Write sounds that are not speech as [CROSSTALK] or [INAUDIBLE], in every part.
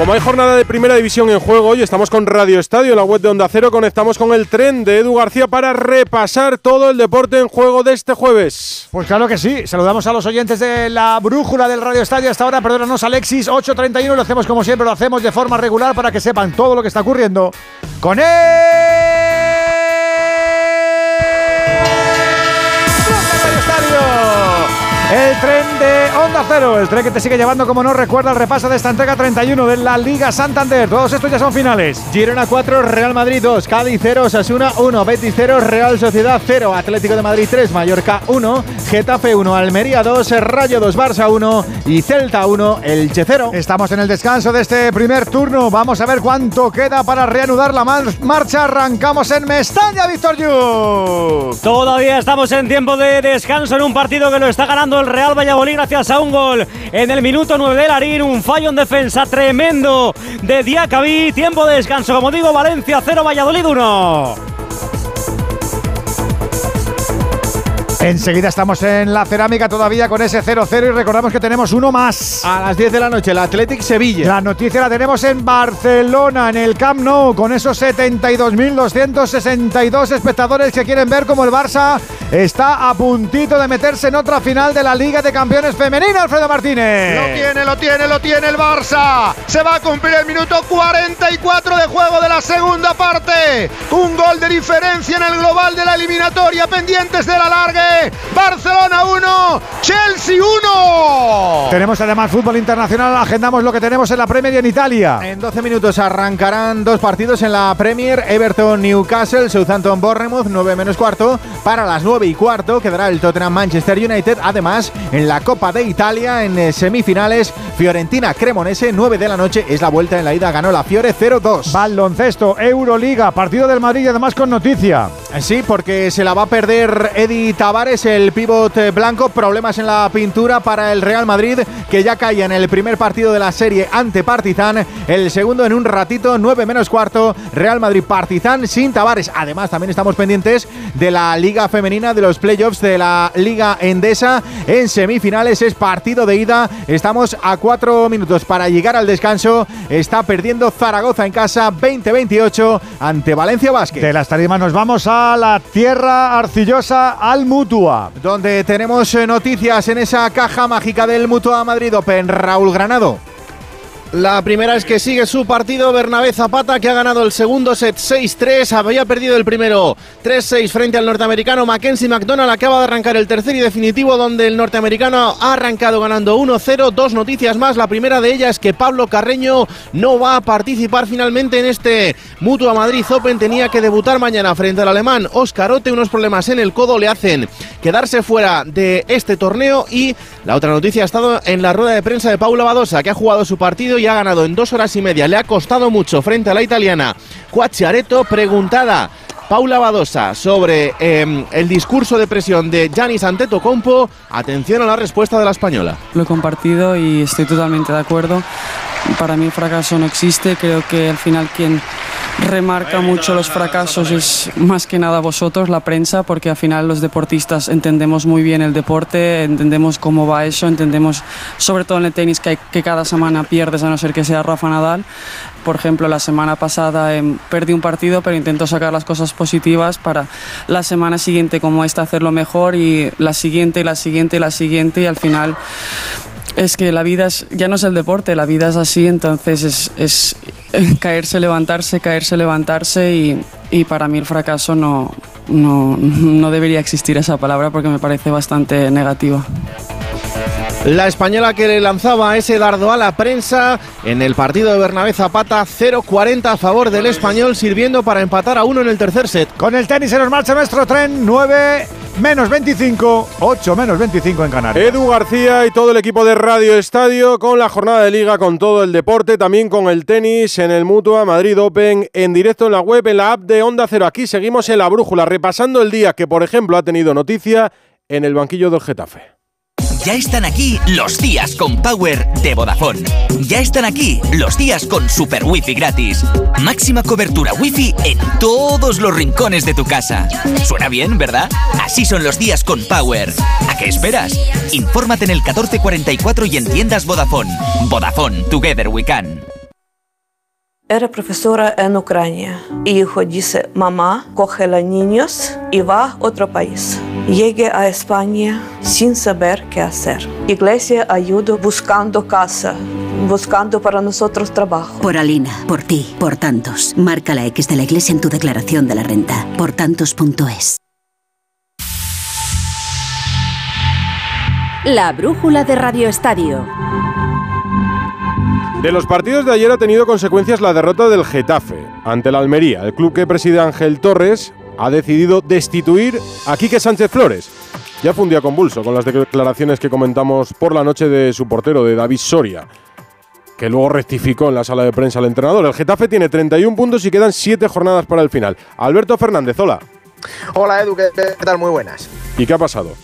Como hay jornada de primera división en juego, hoy estamos con Radio Estadio, la web de Onda Cero. Conectamos con el tren de Edu García para repasar todo el deporte en juego de este jueves. Pues claro que sí. Saludamos a los oyentes de la brújula del Radio Estadio. Hasta ahora, perdónanos, Alexis, 8.31. Lo hacemos como siempre, lo hacemos de forma regular para que sepan todo lo que está ocurriendo con él. El tren de Onda Cero, el tren que te sigue llevando, como no recuerda, el repaso de esta entrega 31 de la Liga Santander. Todos estos ya son finales. Girona 4, Real Madrid 2, Cádiz 0, Sasuna 1, Betis 0, Real Sociedad 0, Atlético de Madrid 3, Mallorca 1, Getafe 1, Almería 2, Rayo 2, Barça 1 y Celta 1, Elche 0. Estamos en el descanso de este primer turno. Vamos a ver cuánto queda para reanudar la marcha. Arrancamos en Mestaña, Víctor Yu. Todavía estamos en tiempo de descanso en un partido que lo está ganando el Real Valladolid gracias a un gol en el minuto 9 de Larín, un fallo en defensa tremendo de Diacabí, tiempo de descanso, como digo, Valencia 0, Valladolid 1. Enseguida estamos en la cerámica todavía con ese 0-0 y recordamos que tenemos uno más. A las 10 de la noche, el Athletic Sevilla. La noticia la tenemos en Barcelona, en el Camp Nou, con esos 72.262 espectadores que quieren ver cómo el Barça está a puntito de meterse en otra final de la Liga de Campeones Femenina, Alfredo Martínez. Lo tiene, lo tiene, lo tiene el Barça. Se va a cumplir el minuto 44 de juego de la segunda parte. Un gol de diferencia en el global de la eliminatoria, pendientes de la larga. Barcelona 1, Chelsea 1. Tenemos además fútbol internacional, agendamos lo que tenemos en la Premier y en Italia. En 12 minutos arrancarán dos partidos en la Premier, Everton Newcastle, Southampton Bournemouth, 9 menos cuarto. Para las 9 y cuarto quedará el Tottenham Manchester United. Además, en la Copa de Italia, en eh, semifinales, Fiorentina Cremonese, 9 de la noche. Es la vuelta en la ida, ganó la Fiore 0-2. Baloncesto, Euroliga, partido del Madrid además con noticia. Sí, porque se la va a perder Eddie El pívot blanco. Problemas en la pintura para el Real Madrid, que ya caía en el primer partido de la serie ante Partizan. El segundo en un ratito, 9 menos cuarto. Real Madrid Partizan sin Tavares. Además, también estamos pendientes de la Liga Femenina, de los playoffs de la Liga Endesa. En semifinales es partido de ida. Estamos a cuatro minutos para llegar al descanso. Está perdiendo Zaragoza en casa 20-28 ante Valencia Vázquez. De las tarimas nos vamos a la tierra arcillosa, al Donde tenemos eh, noticias en esa caja mágica del Mutua Madrid Open. Raúl Granado. La primera es que sigue su partido Bernabé Zapata, que ha ganado el segundo set 6-3, había perdido el primero 3-6 frente al norteamericano Mackenzie McDonald, acaba de arrancar el tercer y definitivo, donde el norteamericano ha arrancado ganando 1-0. Dos noticias más, la primera de ellas es que Pablo Carreño no va a participar finalmente en este Mutua Madrid Open, tenía que debutar mañana frente al alemán Oscar Ote, unos problemas en el codo le hacen quedarse fuera de este torneo. Y la otra noticia ha estado en la rueda de prensa de Paula Badosa, que ha jugado su partido y ha ganado en dos horas y media. Le ha costado mucho frente a la italiana Cuacciareto. Preguntada Paula Badosa sobre eh, el discurso de presión de Giannis Antetokounmpo. Atención a la respuesta de la española. Lo he compartido y estoy totalmente de acuerdo. Para mí el fracaso no existe. Creo que al final quien remarca mucho los fracasos es más que nada vosotros, la prensa, porque al final los deportistas entendemos muy bien el deporte, entendemos cómo va eso, entendemos sobre todo en el tenis que, cada semana pierdes a no ser que sea Rafa Nadal. Por ejemplo, la semana pasada eh, perdí un partido, pero intento sacar las cosas positivas para la semana siguiente como esta hacerlo mejor y la siguiente y la siguiente y la siguiente y al final es que la vida es, ya no es el deporte, la vida es así, entonces es, es [LAUGHS] caerse, levantarse, caerse, levantarse y, y para mí el fracaso no, no, no debería existir esa palabra porque me parece bastante negativa. La española que le lanzaba ese dardo a la prensa en el partido de Bernabé Zapata, 0-40 a favor del español, sirviendo para empatar a uno en el tercer set. Con el tenis se nos marcha nuestro tren, 9 menos 25, 8 menos 25 en Canarias. Edu García y todo el equipo de Radio Estadio con la jornada de liga, con todo el deporte, también con el tenis en el Mutua Madrid Open, en directo en la web, en la app de Onda Cero. Aquí seguimos en la brújula, repasando el día que, por ejemplo, ha tenido noticia en el banquillo del Getafe. Ya están aquí los días con Power de Vodafone. Ya están aquí los días con Super Wi-Fi gratis. Máxima cobertura Wi-Fi en todos los rincones de tu casa. Suena bien, ¿verdad? Así son los días con Power. ¿A qué esperas? Infórmate en el 1444 y en tiendas Vodafone. Vodafone, Together We Can. Era profesora en Ucrania. Hijo dice, mamá, coge a niños y va a otro país. Llegué a España sin saber qué hacer. Iglesia ayudó buscando casa, buscando para nosotros trabajo. Por Alina, por ti, por tantos. Marca la X de la iglesia en tu declaración de la renta. Por tantos.es. La brújula de Radio Estadio. De los partidos de ayer ha tenido consecuencias la derrota del Getafe ante la Almería. El club que preside Ángel Torres ha decidido destituir a Quique Sánchez Flores. Ya fue un día convulso con las declaraciones que comentamos por la noche de su portero, de David Soria, que luego rectificó en la sala de prensa al entrenador. El Getafe tiene 31 puntos y quedan 7 jornadas para el final. Alberto Fernández, hola. Hola Edu, ¿qué tal? Muy buenas. ¿Y qué ha pasado?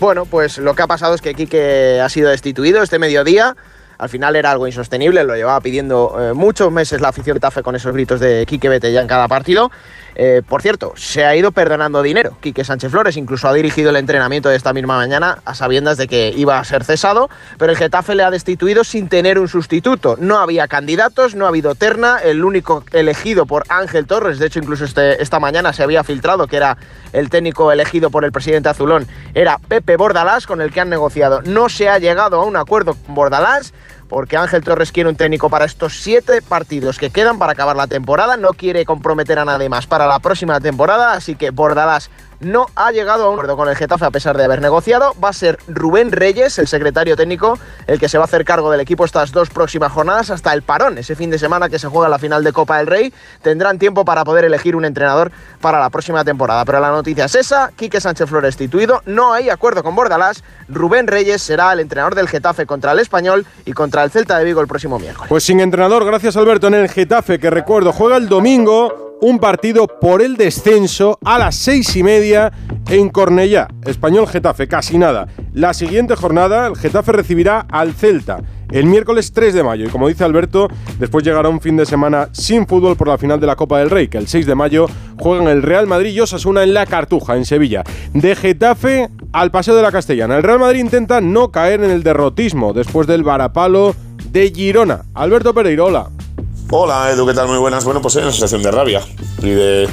Bueno, pues lo que ha pasado es que Quique ha sido destituido este mediodía al final era algo insostenible, lo llevaba pidiendo eh, muchos meses la afición de Tafe con esos gritos de Quique vete ya en cada partido. Eh, por cierto, se ha ido perdonando dinero. Quique Sánchez Flores incluso ha dirigido el entrenamiento de esta misma mañana a sabiendas de que iba a ser cesado, pero el Getafe le ha destituido sin tener un sustituto. No había candidatos, no ha habido terna, el único elegido por Ángel Torres, de hecho incluso este, esta mañana se había filtrado que era el técnico elegido por el presidente Azulón, era Pepe Bordalás, con el que han negociado. No se ha llegado a un acuerdo con Bordalás porque Ángel Torres quiere un técnico para estos siete partidos que quedan para acabar la temporada, no quiere comprometer a nadie más para la próxima temporada, así que Bordalás no ha llegado a un acuerdo con el Getafe a pesar de haber negociado. Va a ser Rubén Reyes, el secretario técnico, el que se va a hacer cargo del equipo estas dos próximas jornadas hasta el parón, ese fin de semana que se juega la final de Copa del Rey. Tendrán tiempo para poder elegir un entrenador para la próxima temporada. Pero la noticia es esa, Quique Sánchez Flores destituido, no hay acuerdo con Bordalás. Rubén Reyes será el entrenador del Getafe contra el Español y contra el Celta de Vigo el próximo miércoles. Pues sin entrenador, gracias Alberto, en el Getafe, que recuerdo, juega el domingo un partido por el descenso a las seis y media en Cornellá. Español Getafe, casi nada. La siguiente jornada, el Getafe recibirá al Celta el miércoles 3 de mayo. Y como dice Alberto, después llegará un fin de semana sin fútbol por la final de la Copa del Rey, que el 6 de mayo juegan el Real Madrid y Osasuna en la Cartuja, en Sevilla. De Getafe al Paseo de la Castellana. El Real Madrid intenta no caer en el derrotismo después del varapalo de Girona. Alberto Pereirola. Hola Edu, ¿qué tal? Muy buenas. Bueno, pues hay una sensación de rabia y de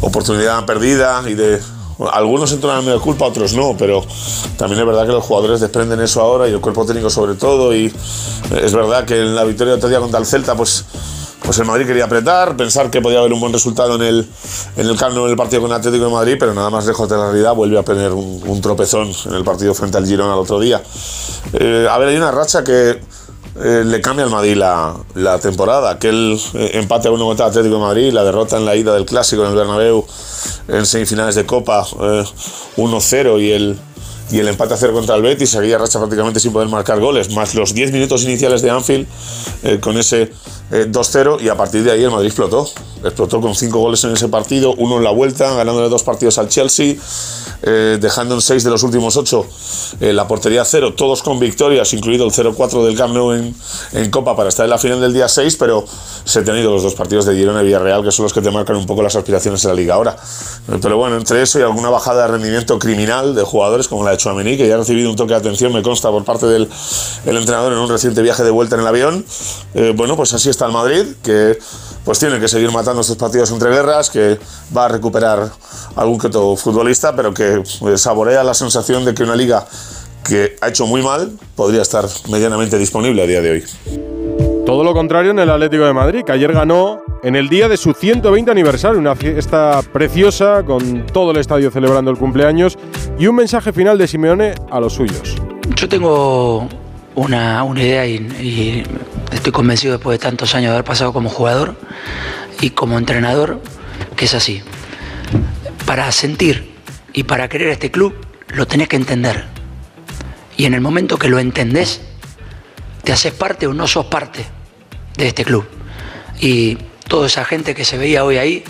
oportunidad perdida y de... algunos entran al medio de culpa, otros no, pero también es verdad que los jugadores desprenden eso ahora y el cuerpo técnico sobre todo y es verdad que en la victoria de otro día contra el Celta pues pues el Madrid quería apretar, pensar que podía haber un buen resultado en el, en el en el partido con el Atlético de Madrid, pero nada más lejos de la realidad vuelve a tener un, tropezón en el partido frente al Girona el otro día. Eh, a ver, hay una racha que eh, le cambia al Madrid la, la temporada. Aquel eh, empate a uno contra el Atlético de Madrid, la derrota en la ida del Clásico en el Bernabéu en semifinales de Copa 1-0 eh, y el, y el empate a cero contra el Betis, aquella racha prácticamente sin poder marcar goles, más los 10 minutos iniciales de Anfield con ese 2-0 y a partir de ahí el Madrid explotó. Explotó con 5 goles en ese partido, uno en la vuelta, ganándole dos partidos al Chelsea eh, dejando en 6 de los últimos 8 eh, la portería cero, todos con victorias, incluido el 0-4 del Camp Nou en, en, Copa para estar en la final del día 6, pero se han tenido los dos partidos de Girona y Villarreal, que son los que te marcan un poco las aspiraciones de la liga ahora. Pero bueno, entre eso y alguna bajada de rendimiento criminal de jugadores como la de Chouameni, que ya ha recibido un toque de atención, me consta, por parte del el entrenador en un reciente viaje de vuelta en el avión, eh, bueno, pues así está el Madrid, que pues tiene que seguir matando estos partidos entre guerras, que va a recuperar algún que otro futbolista, pero que eh, saborea la sensación de que una liga que ha hecho muy mal podría estar medianamente disponible a día de hoy. Todo lo contrario en el Atlético de Madrid, que ayer ganó en el día de su 120 aniversario, una fiesta preciosa con todo el estadio celebrando el cumpleaños y un mensaje final de Simeone a los suyos. Yo tengo una, una idea y, estoy convencido después de tantos años de haber pasado como jugador y como entrenador que es así. Para sentir y para querer este club lo tenés que entender. Y en el momento que lo entendés, te haces parte o no sos parte de este club. Y toda esa gente que se veía hoy ahí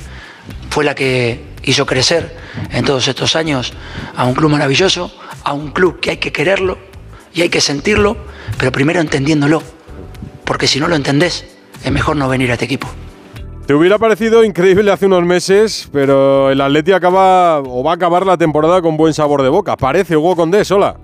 fue la que hizo crecer en todos estos años a un club maravilloso, a un club que hay que quererlo Y hay que sentirlo, pero primero entendiéndolo. Porque si no lo entendés, es mejor no venir a este equipo. Te hubiera parecido increíble hace unos meses, pero el Atleti acaba o va a acabar la temporada con buen sabor de boca. Parece Hugo Condés, hola.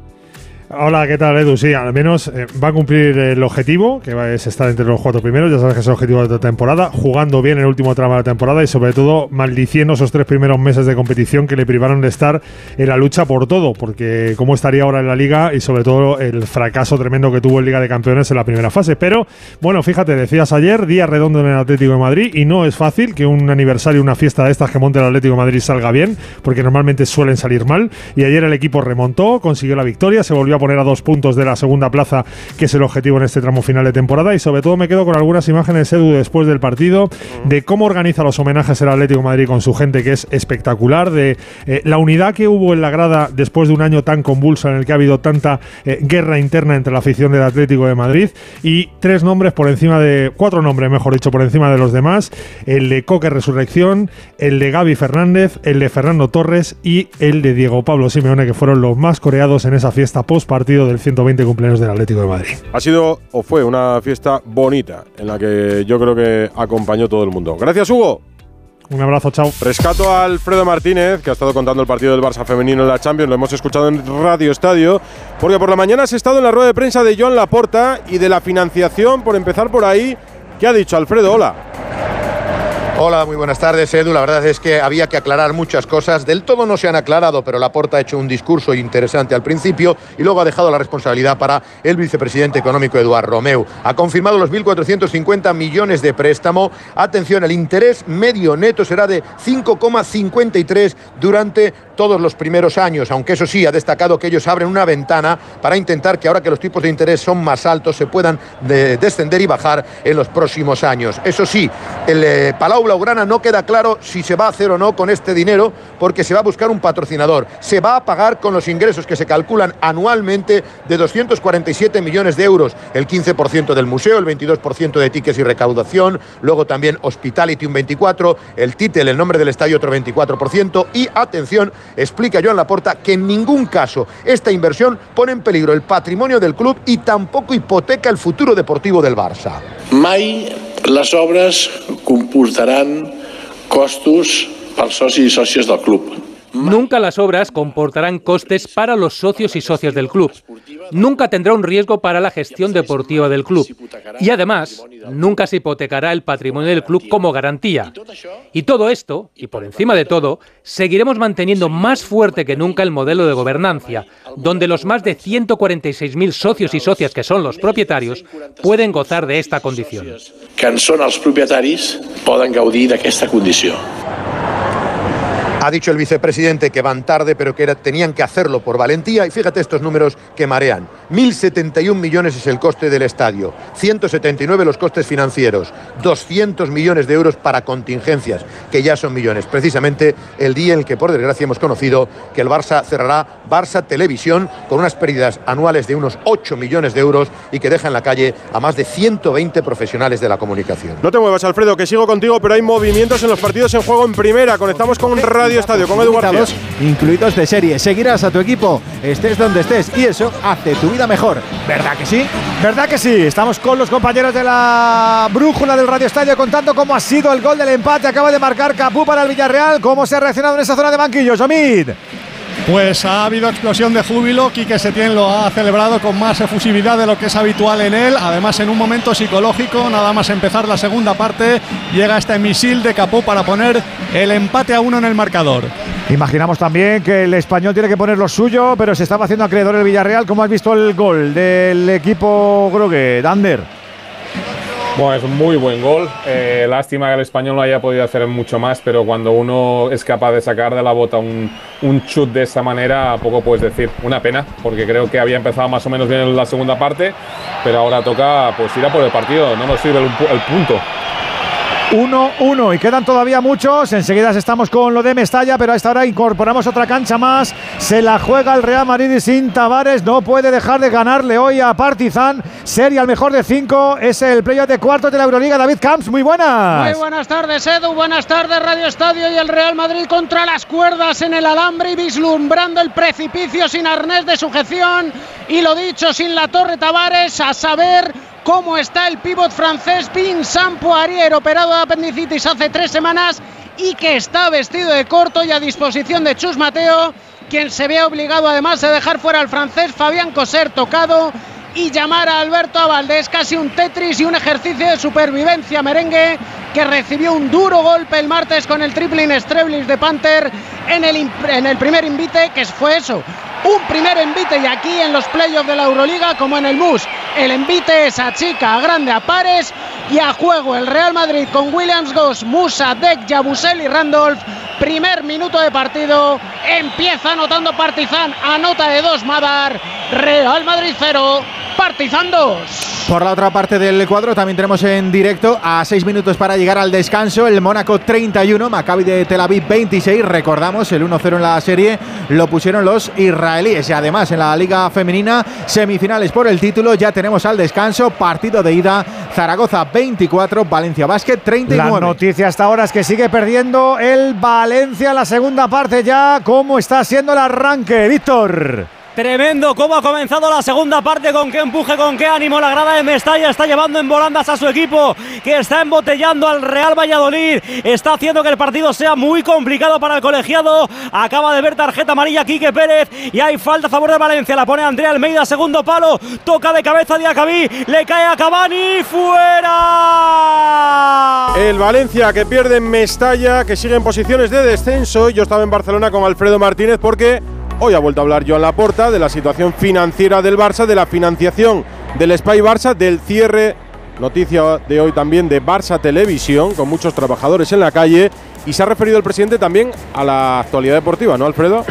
Hola, ¿qué tal Edu? Sí, al menos eh, va a cumplir el objetivo, que es estar entre los cuatro primeros, ya sabes que es el objetivo de la temporada, jugando bien el último tramo de la temporada y sobre todo maldiciendo esos tres primeros meses de competición que le privaron de estar en la lucha por todo, porque cómo estaría ahora en la liga y sobre todo el fracaso tremendo que tuvo en Liga de Campeones en la primera fase. Pero bueno, fíjate, decías ayer, día redondo en el Atlético de Madrid y no es fácil que un aniversario, una fiesta de estas que monte el Atlético de Madrid salga bien, porque normalmente suelen salir mal y ayer el equipo remontó, consiguió la victoria, se volvió a poner a dos puntos de la segunda plaza, que es el objetivo en este tramo final de temporada. Y sobre todo me quedo con algunas imágenes, Edu, después del partido, de cómo organiza los homenajes el Atlético de Madrid con su gente, que es espectacular, de eh, la unidad que hubo en la grada después de un año tan convulso en el que ha habido tanta eh, guerra interna entre la afición del Atlético de Madrid. Y tres nombres por encima de, cuatro nombres, mejor dicho, por encima de los demás. El de Coque Resurrección, el de Gaby Fernández, el de Fernando Torres y el de Diego Pablo Simeone, que fueron los más coreados en esa fiesta post partido del 120 cumpleaños del Atlético de Madrid. Ha sido o fue una fiesta bonita en la que yo creo que acompañó todo el mundo. Gracias, Hugo. Un abrazo, chao. Rescato a Alfredo Martínez, que ha estado contando el partido del Barça femenino en la Champions. Lo hemos escuchado en Radio Estadio. Porque por la mañana has estado en la rueda de prensa de Joan Laporta y de la financiación, por empezar por ahí. ¿Qué ha dicho Alfredo? Hola. Hola, muy buenas tardes, Edu. La verdad es que había que aclarar muchas cosas. Del todo no se han aclarado, pero Laporta ha hecho un discurso interesante al principio y luego ha dejado la responsabilidad para el vicepresidente económico Eduard Romeu. Ha confirmado los 1.450 millones de préstamo. Atención, el interés medio neto será de 5,53 durante todos los primeros años, aunque eso sí, ha destacado que ellos abren una ventana para intentar que ahora que los tipos de interés son más altos se puedan de descender y bajar en los próximos años. Eso sí, el eh, Palau Blaugrana no queda claro si se va a hacer o no con este dinero porque se va a buscar un patrocinador. Se va a pagar con los ingresos que se calculan anualmente de 247 millones de euros, el 15% del museo, el 22% de tickets y recaudación, luego también Hospitality un 24%, el Titel, el nombre del estadio otro 24% y atención, explica Joan Laporta que en ningún caso esta inversión pone en peligro el patrimonio del club y tampoco hipoteca el futuro deportivo del Barça. Mai les obres comportaran costos pels socis i sòcies del club. Nunca las obras comportarán costes para los socios y socias del club. Nunca tendrá un riesgo para la gestión deportiva del club. Y además, nunca se hipotecará el patrimonio del club como garantía. Y todo esto, y por encima de todo, seguiremos manteniendo más fuerte que nunca el modelo de gobernancia, donde los más de 146.000 socios y socias que son los propietarios pueden gozar de esta condición. Que en són els propietaris poden gaudir d'aquesta condició. Ha dicho el vicepresidente que van tarde, pero que tenían que hacerlo por valentía. Y fíjate estos números que marean. 1.071 millones es el coste del estadio, 179 los costes financieros, 200 millones de euros para contingencias, que ya son millones. Precisamente el día en el que, por desgracia, hemos conocido que el Barça cerrará Barça Televisión con unas pérdidas anuales de unos 8 millones de euros y que deja en la calle a más de 120 profesionales de la comunicación. No te muevas, Alfredo, que sigo contigo, pero hay movimientos en los partidos en juego en primera. Conectamos con Radio Estadio, con Edu García. Invitados incluidos de serie. Seguirás a tu equipo, estés donde estés, y eso hace tu vida mejor. ¿Verdad que sí? ¿Verdad que sí? Estamos con los compañeros de la brújula del Radio Estadio contando cómo ha sido el gol del empate. Acaba de marcar Capú para el Villarreal. ¿Cómo se ha reaccionado en esa zona de banquillos, Omid? Pues ha habido explosión de júbilo. Quique Setién lo ha celebrado con más efusividad de lo que es habitual en él. Además, en un momento psicológico, nada más empezar la segunda parte, llega este misil de Capú para poner el empate a uno en el marcador. Imaginamos también que el español tiene que poner lo suyo, pero se estaba haciendo acreedor el Villarreal. ¿Cómo has visto el gol del equipo Grogue, Dander? Bueno, es un muy buen gol. Eh, lástima que el español no haya podido hacer mucho más, pero cuando uno es capaz de sacar de la bota un, un chut de esa manera, poco puedes decir. Una pena, porque creo que había empezado más o menos bien en la segunda parte, pero ahora toca pues ir a por el partido. No nos sirve el, pu- el punto. 1-1 y quedan todavía muchos. Enseguida estamos con lo de Mestalla, pero a esta hora incorporamos otra cancha más. Se la juega el Real Madrid y sin Tavares no puede dejar de ganarle hoy a Partizan. Serie al mejor de cinco. Es el playoff de cuartos de la Euroliga. David Camps, muy buenas. Muy buenas tardes, Edu. Buenas tardes, Radio Estadio y el Real Madrid contra las cuerdas en el alambre y vislumbrando el precipicio sin arnés de sujeción. Y lo dicho, sin la Torre Tavares, a saber cómo está el pívot francés Vincent Poirier, operado de apendicitis hace tres semanas y que está vestido de corto y a disposición de Chus Mateo, quien se ve obligado además de dejar fuera al francés Fabián Coser tocado y llamar a Alberto Avaldés casi un Tetris y un ejercicio de supervivencia merengue que recibió un duro golpe el martes con el triple Streblis de Panther en el, en el primer invite, que fue eso, un primer envite y aquí en los playoffs de la Euroliga como en el MUS. El envite es a chica, a grande, a pares y a juego el Real Madrid con Williams Goss, Musa, Deck, Yabusel y Randolph. Primer minuto de partido, empieza anotando Partizan, anota de dos Madar, Real Madrid 0, Partizan 2. Por la otra parte del cuadro también tenemos en directo a seis minutos para llegar al descanso el Mónaco 31, Maccabi de Tel Aviv 26. Recordamos el 1-0 en la serie lo pusieron los israelíes y además en la Liga Femenina semifinales por el título ya tenemos al descanso partido de ida Zaragoza 24, Valencia Basket 39. La noticia hasta ahora es que sigue perdiendo el Valencia la segunda parte ya. ¿Cómo está siendo el arranque, Víctor? Tremendo cómo ha comenzado la segunda parte, con qué empuje, con qué ánimo la grada de Mestalla está llevando en volandas a su equipo, que está embotellando al Real Valladolid, está haciendo que el partido sea muy complicado para el colegiado. Acaba de ver tarjeta amarilla Quique Pérez y hay falta a favor de Valencia. La pone Andrea Almeida, segundo palo, toca de cabeza de Acabí, le cae a Cavani, fuera. El Valencia que pierde en Mestalla, que sigue en posiciones de descenso. Yo estaba en Barcelona con Alfredo Martínez porque Hoy ha vuelto a hablar Joan Laporta de la situación financiera del Barça, de la financiación del Spy Barça, del cierre, noticia de hoy también de Barça Televisión, con muchos trabajadores en la calle. Y se ha referido el presidente también a la actualidad deportiva, ¿no, Alfredo?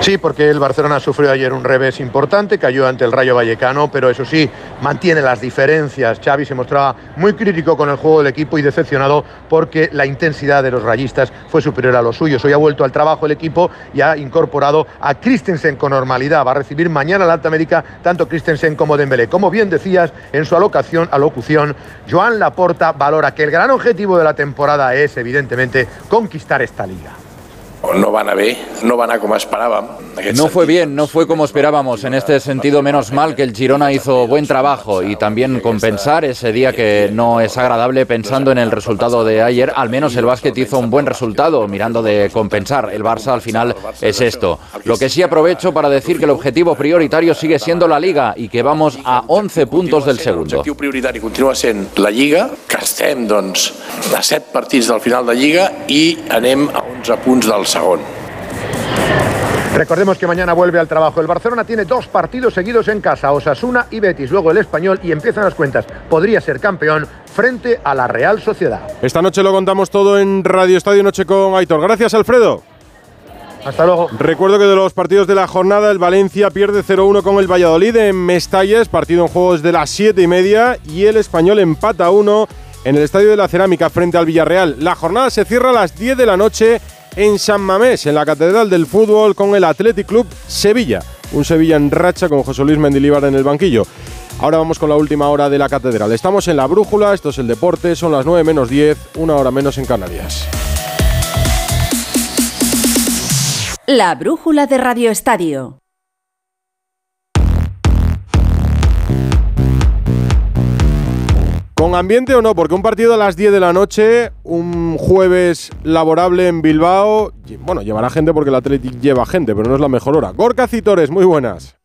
Sí, porque el Barcelona sufrió ayer un revés importante, cayó ante el Rayo Vallecano, pero eso sí, mantiene las diferencias. Xavi se mostraba muy crítico con el juego del equipo y decepcionado porque la intensidad de los rayistas fue superior a los suyos. Hoy ha vuelto al trabajo el equipo y ha incorporado a Christensen con normalidad. Va a recibir mañana la Alta América tanto Christensen como Dembélé. Como bien decías en su alocación, alocución, Joan Laporta valora que el gran objetivo de la temporada es evidentemente conquistar esta liga. No van a ver, no van a como esperàvem. No fue bien, no fue como esperábamos. En este sentido, menos mal que el Girona hizo buen trabajo y también compensar ese día que no es agradable pensando en el resultado de ayer. Al menos el básquet hizo un buen resultado mirando de compensar. El Barça al final es esto. Lo que sí aprovecho para decir que el objetivo prioritario sigue siendo la Liga y que vamos a 11 puntos del segundo. L'objectiu prioritari continua sent la Lliga, que estem doncs, a 7 partits del final de Lliga i anem a 11 punts del Recordemos que mañana vuelve al trabajo. El Barcelona tiene dos partidos seguidos en casa, Osasuna y Betis, luego el Español y empiezan las cuentas. Podría ser campeón frente a la Real Sociedad. Esta noche lo contamos todo en Radio Estadio Noche con Aitor. Gracias, Alfredo. Hasta luego. Recuerdo que de los partidos de la jornada, el Valencia pierde 0-1 con el Valladolid en Mestalles, partido en juego desde las 7 y media, y el español empata 1 en el Estadio de la Cerámica frente al Villarreal. La jornada se cierra a las 10 de la noche en San Mamés, en la Catedral del Fútbol, con el Athletic Club Sevilla. Un Sevilla en racha con José Luis Mendilibar en el banquillo. Ahora vamos con la última hora de la Catedral. Estamos en la Brújula, esto es el deporte, son las 9 menos 10, una hora menos en Canarias. La brújula de Radio Estadio. ¿Con ambiente o no? Porque un partido a las 10 de la noche, un jueves laborable en Bilbao, bueno, llevará gente porque el Athletic lleva gente, pero no es la mejor hora. Gorka Citores, muy buenas.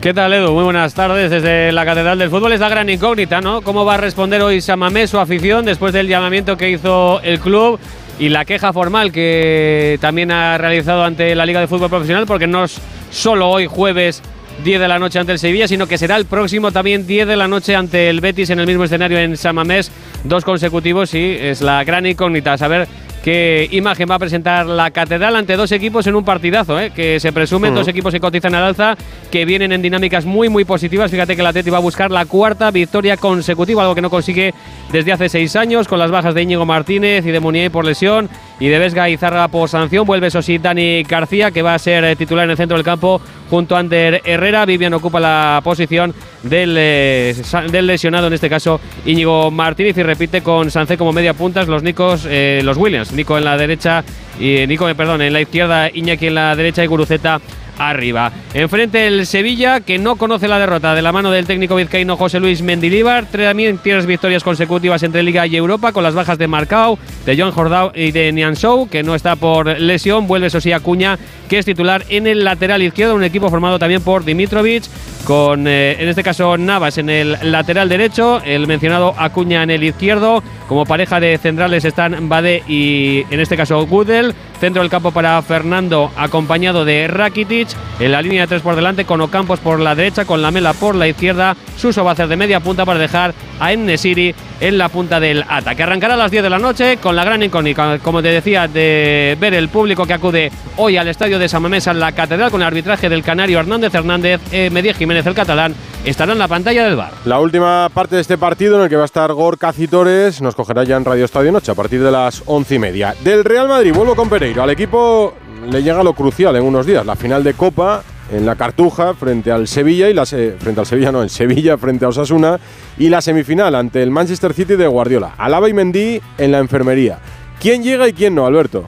¿Qué tal, Edu? Muy buenas tardes desde la Catedral del Fútbol. Es la gran incógnita, ¿no? ¿Cómo va a responder hoy Samamé, su afición, después del llamamiento que hizo el club y la queja formal que también ha realizado ante la Liga de Fútbol Profesional? Porque no es solo hoy, jueves 10 de la noche ante el Sevilla, sino que será el próximo también 10 de la noche ante el Betis en el mismo escenario en San Mamés, dos consecutivos y es la gran incógnita, saber qué imagen va a presentar la Catedral ante dos equipos en un partidazo, ¿eh? que se presumen dos equipos que cotizan al alza, que vienen en dinámicas muy, muy positivas. Fíjate que el Atleti va a buscar la cuarta victoria consecutiva, algo que no consigue desde hace seis años, con las bajas de Íñigo Martínez y de Munier por lesión y de Vesga y Zarra por sanción. Vuelve, eso sí, Dani García, que va a ser eh, titular en el centro del campo junto a Ander Herrera. Vivian ocupa la posición del, eh, del lesionado, en este caso Íñigo Martínez, y repite con Sancé como media puntas los Nicos, eh, los Williams. Nico en la derecha, y Nico, perdón, en la izquierda, Iñaki en la derecha y Guruceta arriba. Enfrente el Sevilla, que no conoce la derrota de la mano del técnico vizcaíno José Luis Mendilíbar. También tres victorias consecutivas entre Liga y Europa, con las bajas de Marcao, de John Jordao y de Nianzou, que no está por lesión. Vuelve eso sí Acuña, que es titular en el lateral izquierdo, un equipo formado también por Dimitrovic, con eh, en este caso Navas en el lateral derecho, el mencionado Acuña en el izquierdo. Como pareja de centrales están Bade y en este caso Gudel. Centro del campo para Fernando, acompañado de Rakitic. En la línea de tres por delante, con Ocampos por la derecha, con Lamela por la izquierda. Suso va a hacer de media punta para dejar a Ennesiri en la punta del ataque. Arrancará a las 10 de la noche con la gran incógnita, como te decía, de ver el público que acude hoy al estadio de San Mamés en la Catedral con el arbitraje del canario Hernández Hernández, eh, Jiménez el catalán, estará en la pantalla del bar. La última parte de este partido en el que va a estar Gorka Citores nos cogerá ya en Radio Estadio Noche a partir de las once y media. Del Real Madrid, vuelvo con Pereiro. Al equipo le llega lo crucial en unos días, la final de Copa en la Cartuja frente al Sevilla y la se- frente al Sevilla no, en Sevilla frente a Osasuna y la semifinal ante el Manchester City de Guardiola. Alaba y Mendy en la enfermería. ¿Quién llega y quién no, Alberto?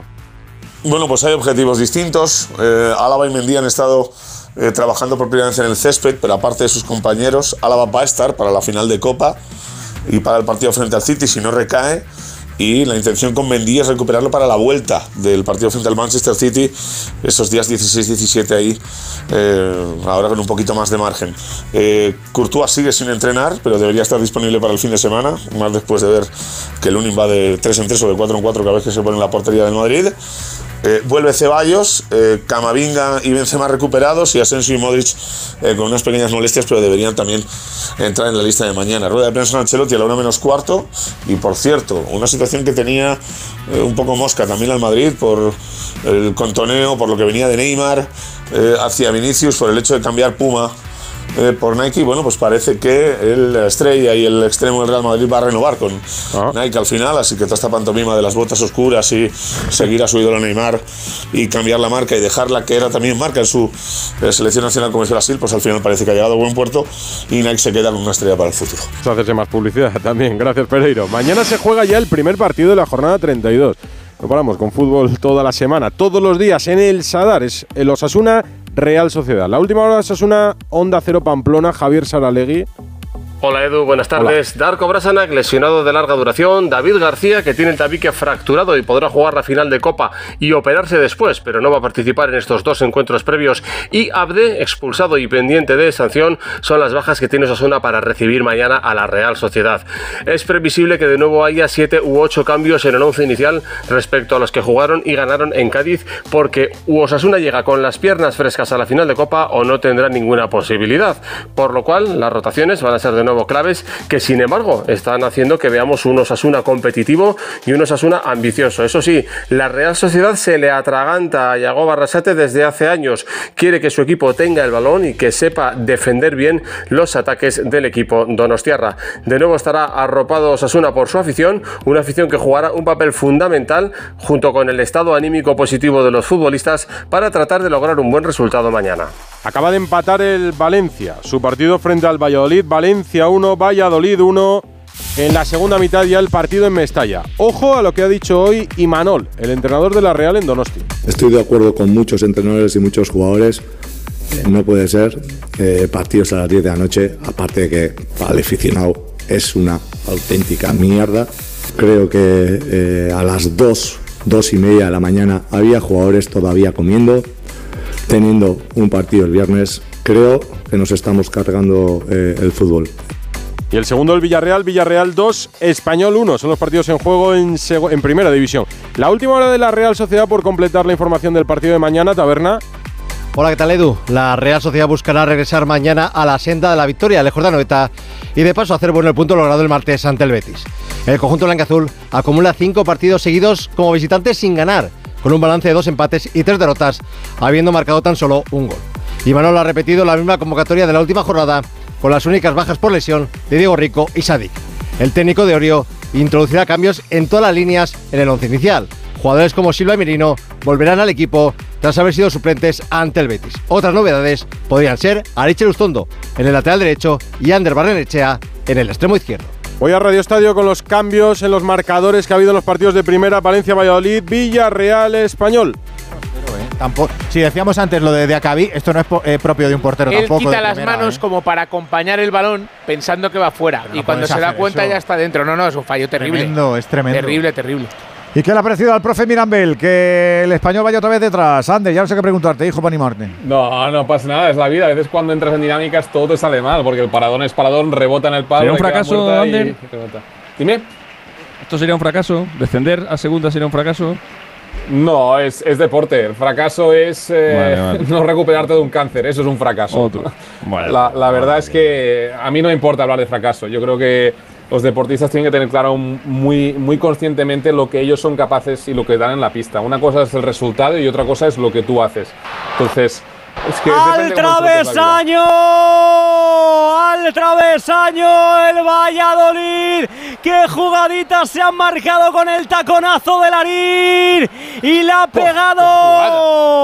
Bueno, pues hay objetivos distintos. Eh, Álava y Mendy han estado eh, trabajando vez en el césped, pero aparte de sus compañeros, Álava va a estar para la final de Copa y para el partido frente al City si no recae. Y la intención con Mendy es recuperarlo para la vuelta del partido frente al Manchester City, esos días 16-17 ahí, eh, ahora con un poquito más de margen. Eh, Courtois sigue sin entrenar, pero debería estar disponible para el fin de semana, más después de ver que el Unim va de 3 en 3 o de 4 en 4 cada vez que se pone en la portería del Madrid. Eh, vuelve Ceballos, eh, Camavinga y Benzema recuperados y Asensio y Modric eh, con unas pequeñas molestias, pero deberían también entrar en la lista de mañana. Rueda de prensa en Ancelotti a la 1 menos cuarto y por cierto, una situación que tenía un poco mosca también al Madrid por el contoneo, por lo que venía de Neymar hacia Vinicius, por el hecho de cambiar Puma eh, por Nike, bueno, pues parece que el estrella y el extremo del Real Madrid va a renovar con Nike al final, así que toda esta pantomima de las botas oscuras y seguir a su ídolo Neymar y cambiar la marca y dejarla que era también marca en su eh, selección nacional como es Brasil, pues al final parece que ha llegado a buen puerto y Nike se queda con una estrella para el futuro. Pues hacerse más publicidad [LAUGHS] también. Gracias, Pereiro. Mañana se juega ya el primer partido de la jornada 32. No paramos con fútbol toda la semana, todos los días en el Sadar. Es el Osasuna Real Sociedad. La última hora de Osasuna, Onda Cero Pamplona, Javier Saralegui. Hola Edu, buenas tardes. Darko Brasanac, lesionado de larga duración. David García, que tiene el tabique fracturado y podrá jugar la final de Copa y operarse después, pero no va a participar en estos dos encuentros previos. Y Abde, expulsado y pendiente de sanción, son las bajas que tiene Osasuna para recibir mañana a la Real Sociedad. Es previsible que de nuevo haya siete u ocho cambios en el once inicial respecto a los que jugaron y ganaron en Cádiz, porque Osasuna llega con las piernas frescas a la final de Copa o no tendrá ninguna posibilidad. Por lo cual, las rotaciones van a ser de nuevo claves que sin embargo están haciendo que veamos un Osasuna competitivo y un Osasuna ambicioso. Eso sí, la Real Sociedad se le atraganta a Yago Barrasate desde hace años. Quiere que su equipo tenga el balón y que sepa defender bien los ataques del equipo donostiarra. De nuevo estará arropado Osasuna por su afición, una afición que jugará un papel fundamental junto con el estado anímico positivo de los futbolistas para tratar de lograr un buen resultado mañana. Acaba de empatar el Valencia. Su partido frente al Valladolid. Valencia 1, Valladolid 1. En la segunda mitad ya el partido en Mestalla. Ojo a lo que ha dicho hoy Imanol, el entrenador de la Real en Donosti. Estoy de acuerdo con muchos entrenadores y muchos jugadores. Eh, No puede ser partidos a las 10 de la noche, aparte de que para el aficionado es una auténtica mierda. Creo que eh, a las 2, 2 y media de la mañana había jugadores todavía comiendo, teniendo un partido el viernes. Creo que nos estamos cargando eh, el fútbol. Y el segundo el Villarreal, Villarreal 2, Español 1. Son los partidos en juego en, primera división. La última hora de la Real Sociedad por completar la información del partido de mañana, Taberna. Hola, ¿qué tal Edu? La Real Sociedad buscará regresar mañana a la senda de la victoria lejos de Anoeta y de paso hacer bueno el punto logrado el martes ante el Betis. El conjunto blanca-azul acumula cinco partidos seguidos como visitante sin ganar, con un balance de dos empates y tres derrotas, habiendo marcado tan solo un gol. Y Manolo ha repetido la misma convocatoria de la última jornada, con las únicas bajas por lesión de Diego Rico y Sadik. El técnico de Orio introducirá cambios en todas las líneas en el once inicial. Jugadores como Silva y Merino volverán al equipo tras haber sido suplentes ante el Betis. Otras novedades podrían ser Ariche Lustondo en el lateral derecho y Ander Barrenechea en el extremo izquierdo. Voy a Radio Estadio con los cambios en los marcadores que ha habido en los partidos de primera, Valencia, Valladolid, Villarreal, Español. Tampoco, si decíamos antes lo de Diacabí, esto no es eh, propio de un portero Él tampoco. quita de las primera, manos ¿eh? como para acompañar el balón pensando que va fuera. y cuando se da cuenta eso. ya está dentro. No, no, es un fallo terrible. Tremendo, es tremendo. Terrible, terrible. ¿Y qué le ha parecido al profe Mirambel? Que el español vaya otra vez detrás. Ander, ya no sé qué preguntarte, hijo, para animarte. No, no pasa nada, es la vida. A veces cuando entras en dinámicas todo te sale mal, porque el paradón es paradón, rebota en el palo. ¿Sería un fracaso, Ander? y rebota. Dime. ¿Esto sería un fracaso? ¿Descender a segunda sería un fracaso? No, es, es deporte. El fracaso es eh, Vale, vale. [LAUGHS] no recuperarte de un cáncer. Eso es un fracaso. Otro. [LAUGHS] Vale. La, la verdad es que a mí no me importa hablar de fracaso. Yo creo que los deportistas tienen que tener claro muy, muy conscientemente lo que ellos son capaces y lo que dan en la pista. Una cosa es el resultado y otra cosa es lo que tú haces. Entonces, es que ¡Al travesaño! ¡Al travesaño! El Valladolid. ¡Qué jugaditas se han marcado con el taconazo de Larín! ¡Y la ha pegado!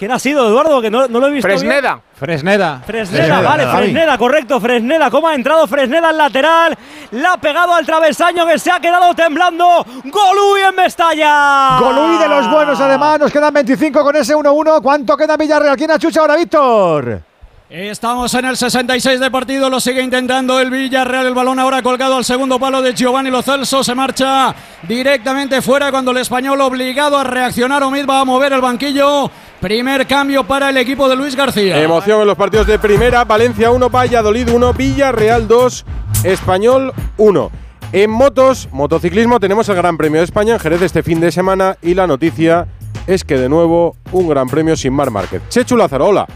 ¿Quién ha sido, Eduardo? Que no, no lo he visto bien. Fresneda. Fresneda. Fresneda, vale. Fresneda, correcto, Fresneda, cómo ha entrado Fresneda al lateral, la ha pegado al travesaño que se ha quedado temblando, Golui en Mestalla. Golui de los buenos, además. Nos quedan 25 con ese 1-1. ¿Cuánto queda Villarreal? ¿Quién achucha ahora, Víctor? Estamos en el 66 de partido, lo sigue intentando el Villarreal, el balón ahora colgado al segundo palo de Giovanni Lo Celso, se marcha directamente fuera cuando el español obligado a reaccionar, Omid va a mover el banquillo, primer cambio para el equipo de Luis García. Emoción en los partidos de primera, Valencia 1, Valladolid 1, Villarreal 2, Español 1. En motos, motociclismo, tenemos el Gran Premio de España en Jerez este fin de semana y la noticia es que de nuevo un Gran Premio sin Mar Márquez. Chechu Lázaro, hola.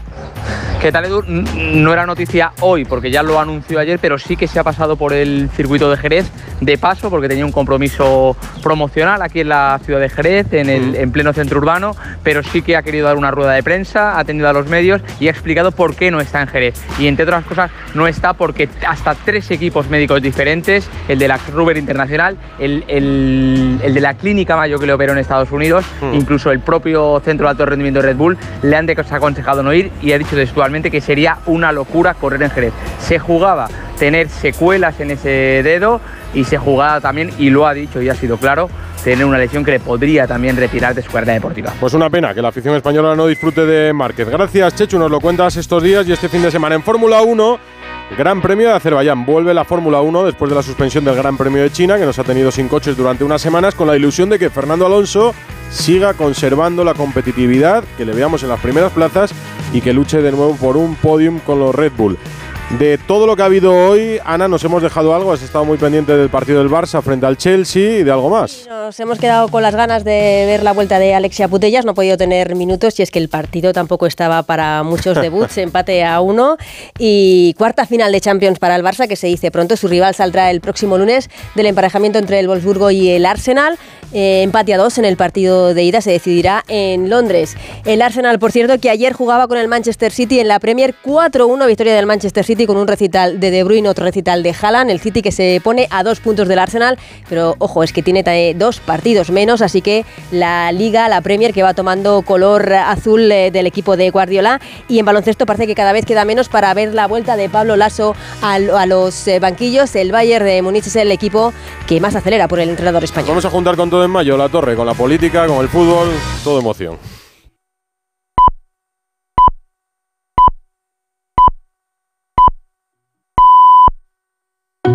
¿Qué tal, Edu? No era noticia hoy, porque ya lo anunció ayer, pero sí que se ha pasado por el circuito de Jerez de paso, porque tenía un compromiso promocional aquí en la ciudad de Jerez, en, el, en pleno centro urbano, pero sí que ha querido dar una rueda de prensa, ha atendido a los medios y ha explicado por qué no está en Jerez. Y entre otras cosas, no está porque hasta tres equipos médicos diferentes, el de la Ruber Internacional, el, el- el de la Clínica Mayo que le operó en Estados Unidos, incluso el propio Centro de Alto Rendimiento de Red Bull, le han desaconsejado no ir y ha dicho textualmente que sería una locura correr en Jerez. Se jugaba tener secuelas en ese dedo y se jugaba también, y lo ha dicho y ha sido claro, tener una lesión que le podría también retirar de su carrera deportiva. Pues una pena que la afición española no disfrute de Márquez. Gracias, Chechu, nos lo cuentas estos días y este fin de semana en Fórmula 1. Gran Premio de Azerbaiyán. Vuelve la Fórmula 1 después de la suspensión del Gran Premio de China, que nos ha tenido sin coches durante unas semanas, con la ilusión de que Fernando Alonso siga conservando la competitividad, que le veamos en las primeras plazas y que luche de nuevo por un podium con los Red Bull. De todo lo que ha habido hoy, Ana, nos hemos dejado algo. Has estado muy pendiente del partido del Barça frente al Chelsea y de algo más. Nos hemos quedado con las ganas de ver la vuelta de Alexia Putellas, no ha podido tener minutos y es que el partido tampoco estaba para muchos debuts, [LAUGHS] empate a uno y cuarta final de Champions para el Barça que se dice pronto, su rival saldrá el próximo lunes del emparejamiento entre el Wolfsburgo y el Arsenal, Eh, empate a dos en el partido de ida se decidirá en Londres. El Arsenal, por cierto, que ayer jugaba con el Manchester City en la Premier 4-1, victoria del Manchester City con un recital de De Bruyne, otro recital de Haaland, el City que se pone a dos puntos del Arsenal, pero ojo, es que tiene eh, dos partidos menos, así que la Liga, la Premier que va tomando color azul eh, del equipo de Guardiola y en baloncesto parece que cada vez queda menos para ver la vuelta de Pablo Lasso a, a los eh, banquillos. El Bayern de Múnich es el equipo que más acelera por el entrenador español. Vamos a juntar con en mayo, la torre, con la política, con el fútbol, todo emoción.